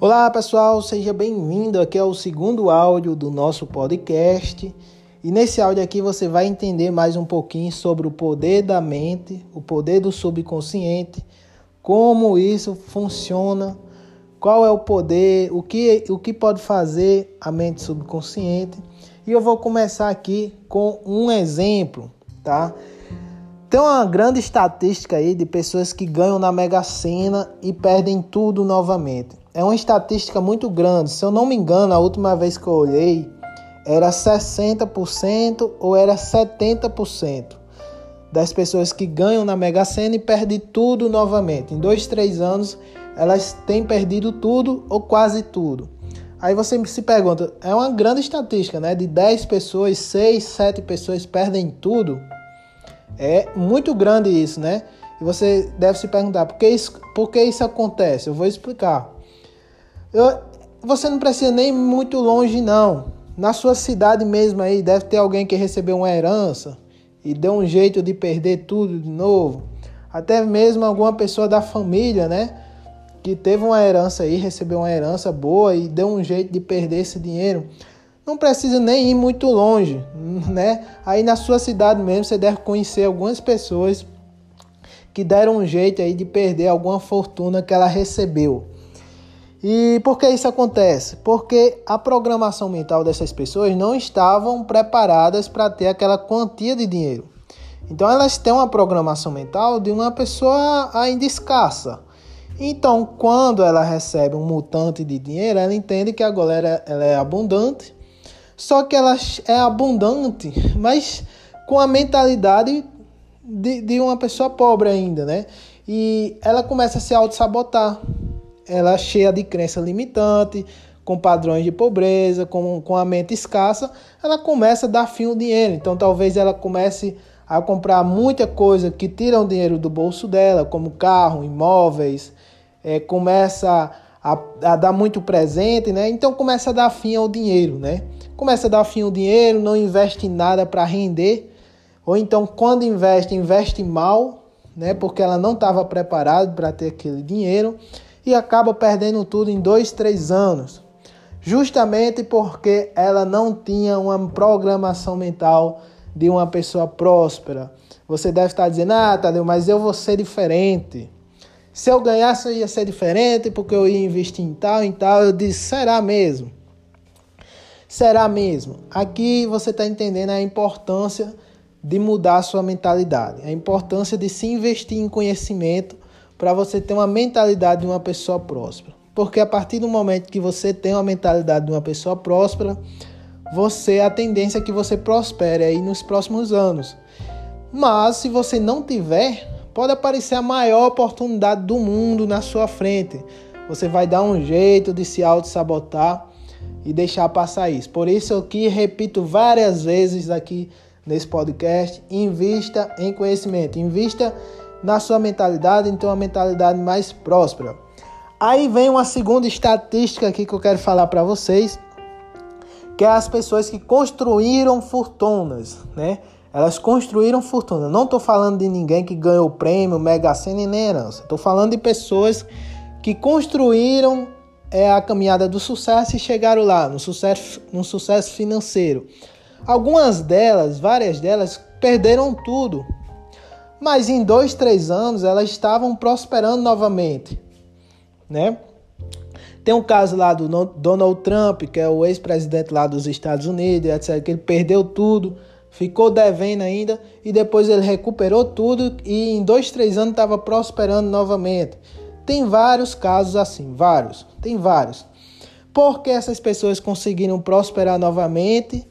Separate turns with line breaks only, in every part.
Olá pessoal, seja bem-vindo aqui ao segundo áudio do nosso podcast. E nesse áudio aqui você vai entender mais um pouquinho sobre o poder da mente, o poder do subconsciente, como isso funciona, qual é o poder, o que, o que pode fazer a mente subconsciente. E eu vou começar aqui com um exemplo, tá? Tem uma grande estatística aí de pessoas que ganham na Mega Sena e perdem tudo novamente. É uma estatística muito grande. Se eu não me engano, a última vez que eu olhei era 60% ou era 70% das pessoas que ganham na Mega Sena e perdem tudo novamente. Em dois, três anos, elas têm perdido tudo ou quase tudo. Aí você se pergunta, é uma grande estatística, né? De 10 pessoas, 6, 7 pessoas perdem tudo. É muito grande isso, né? E você deve se perguntar, por que isso, por que isso acontece? Eu vou explicar. Eu, você não precisa nem muito longe, não. Na sua cidade mesmo aí, deve ter alguém que recebeu uma herança e deu um jeito de perder tudo de novo. Até mesmo alguma pessoa da família, né? Que teve uma herança aí, recebeu uma herança boa e deu um jeito de perder esse dinheiro. Não precisa nem ir muito longe, né? Aí na sua cidade mesmo você deve conhecer algumas pessoas que deram um jeito aí de perder alguma fortuna que ela recebeu. E por que isso acontece? Porque a programação mental dessas pessoas não estavam preparadas para ter aquela quantia de dinheiro. Então elas têm uma programação mental de uma pessoa ainda escassa. Então, quando ela recebe um mutante de dinheiro, ela entende que agora ela é abundante. Só que ela é abundante, mas com a mentalidade de, de uma pessoa pobre ainda, né? E ela começa a se auto-sabotar ela é cheia de crença limitante, com padrões de pobreza, com, com a mente escassa, ela começa a dar fim ao dinheiro. Então talvez ela comece a comprar muita coisa que tira o dinheiro do bolso dela, como carro, imóveis, é, começa a, a, dar muito presente, né? Então começa a dar fim ao dinheiro, né? Começa a dar fim ao dinheiro, não investe em nada para render, ou então quando investe, investe mal, né? Porque ela não estava preparada para ter aquele dinheiro e acaba perdendo tudo em dois, três anos, justamente porque ela não tinha uma programação mental de uma pessoa próspera. Você deve estar dizendo, ah, Tadeu, mas eu vou ser diferente. Se eu ganhasse, eu ia ser diferente porque eu ia investir em tal, em tal. Eu disse, será mesmo? Será mesmo? Aqui você está entendendo a importância de mudar a sua mentalidade, a importância de se investir em conhecimento para você ter uma mentalidade de uma pessoa próspera. Porque a partir do momento que você tem uma mentalidade de uma pessoa próspera, você a tendência é que você prospere aí nos próximos anos. Mas se você não tiver, pode aparecer a maior oportunidade do mundo na sua frente. Você vai dar um jeito de se auto-sabotar e deixar passar isso. Por isso eu que repito várias vezes aqui nesse podcast, invista em conhecimento, invista na sua mentalidade, então uma mentalidade mais próspera. Aí vem uma segunda estatística aqui que eu quero falar para vocês, que é as pessoas que construíram fortunas, né? Elas construíram fortuna. Não estou falando de ninguém que ganhou prêmio, Mega Sena e nem herança. Estou falando de pessoas que construíram é, a caminhada do sucesso e chegaram lá, no sucesso, no sucesso financeiro. Algumas delas, várias delas, perderam tudo. Mas em dois, três anos elas estavam prosperando novamente, né? Tem um caso lá do Donald Trump, que é o ex-presidente lá dos Estados Unidos, etc., que ele perdeu tudo, ficou devendo ainda e depois ele recuperou tudo e em dois, três anos estava prosperando novamente. Tem vários casos assim, vários, tem vários. Porque essas pessoas conseguiram prosperar novamente?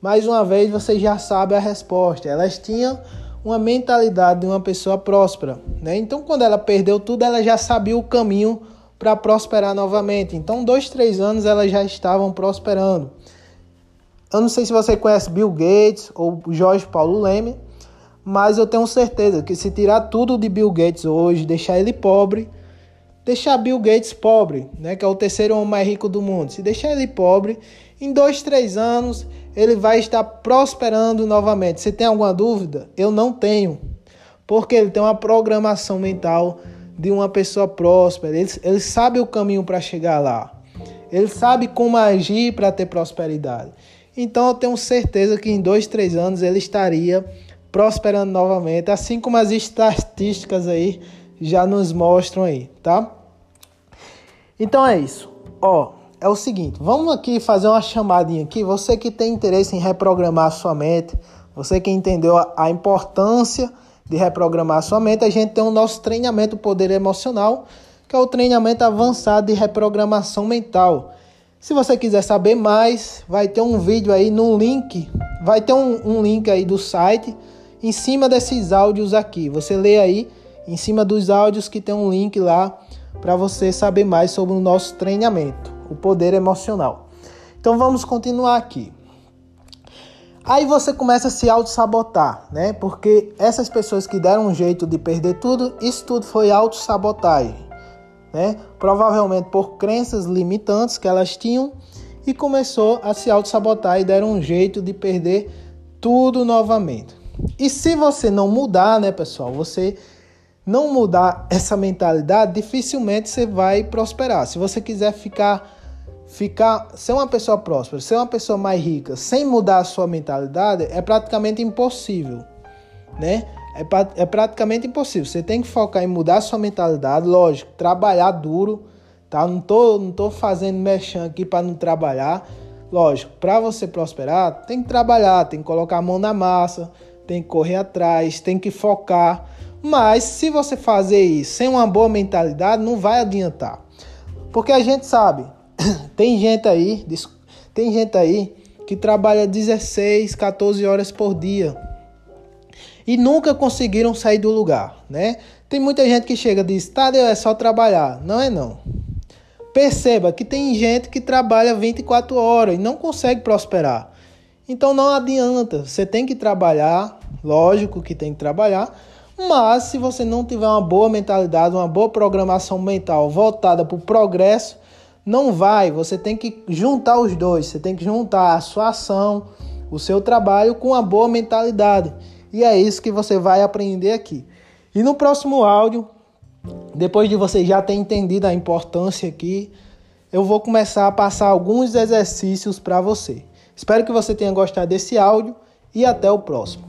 Mais uma vez você já sabe a resposta. Elas tinham uma mentalidade de uma pessoa próspera. Né? Então, quando ela perdeu tudo, ela já sabia o caminho para prosperar novamente. Então, dois, três anos elas já estavam prosperando. Eu não sei se você conhece Bill Gates ou Jorge Paulo Leme, mas eu tenho certeza que se tirar tudo de Bill Gates hoje, deixar ele pobre, deixar Bill Gates pobre, né, que é o terceiro homem mais rico do mundo, se deixar ele pobre, em dois, três anos ele vai estar prosperando novamente. Você tem alguma dúvida? Eu não tenho. Porque ele tem uma programação mental de uma pessoa próspera, ele, ele sabe o caminho para chegar lá, ele sabe como agir para ter prosperidade. Então eu tenho certeza que em dois, três anos ele estaria prosperando novamente, assim como as estatísticas aí já nos mostram aí, tá? Então é isso. Ó, é o seguinte, vamos aqui fazer uma chamadinha aqui. Você que tem interesse em reprogramar sua mente, você que entendeu a importância de reprogramar sua mente, a gente tem o nosso treinamento Poder Emocional, que é o treinamento avançado de reprogramação mental. Se você quiser saber mais, vai ter um vídeo aí no link, vai ter um, um link aí do site em cima desses áudios aqui. Você lê aí em cima dos áudios que tem um link lá para você saber mais sobre o nosso treinamento, o poder emocional. Então vamos continuar aqui. Aí você começa a se auto-sabotar, né? Porque essas pessoas que deram um jeito de perder tudo, isso tudo foi auto-sabotagem, né? Provavelmente por crenças limitantes que elas tinham e começou a se auto-sabotar e deram um jeito de perder tudo novamente. E se você não mudar, né, pessoal, você não mudar essa mentalidade, dificilmente você vai prosperar. Se você quiser ficar ficar ser uma pessoa próspera, ser uma pessoa mais rica, sem mudar a sua mentalidade, é praticamente impossível, né? É, é praticamente impossível. Você tem que focar em mudar a sua mentalidade, lógico, trabalhar duro, tá? Não tô, não tô fazendo mexão aqui para não trabalhar. Lógico, para você prosperar, tem que trabalhar, tem que colocar a mão na massa, tem que correr atrás, tem que focar. Mas se você fazer isso sem uma boa mentalidade, não vai adiantar. Porque a gente sabe, tem gente aí, tem gente aí que trabalha 16, 14 horas por dia e nunca conseguiram sair do lugar, né? Tem muita gente que chega e diz: "Tá, é só trabalhar". Não é não. Perceba que tem gente que trabalha 24 horas e não consegue prosperar. Então não adianta, você tem que trabalhar, lógico que tem que trabalhar, mas se você não tiver uma boa mentalidade, uma boa programação mental voltada para o progresso, não vai. Você tem que juntar os dois. Você tem que juntar a sua ação, o seu trabalho com a boa mentalidade. E é isso que você vai aprender aqui. E no próximo áudio, depois de você já ter entendido a importância aqui, eu vou começar a passar alguns exercícios para você. Espero que você tenha gostado desse áudio e até o próximo.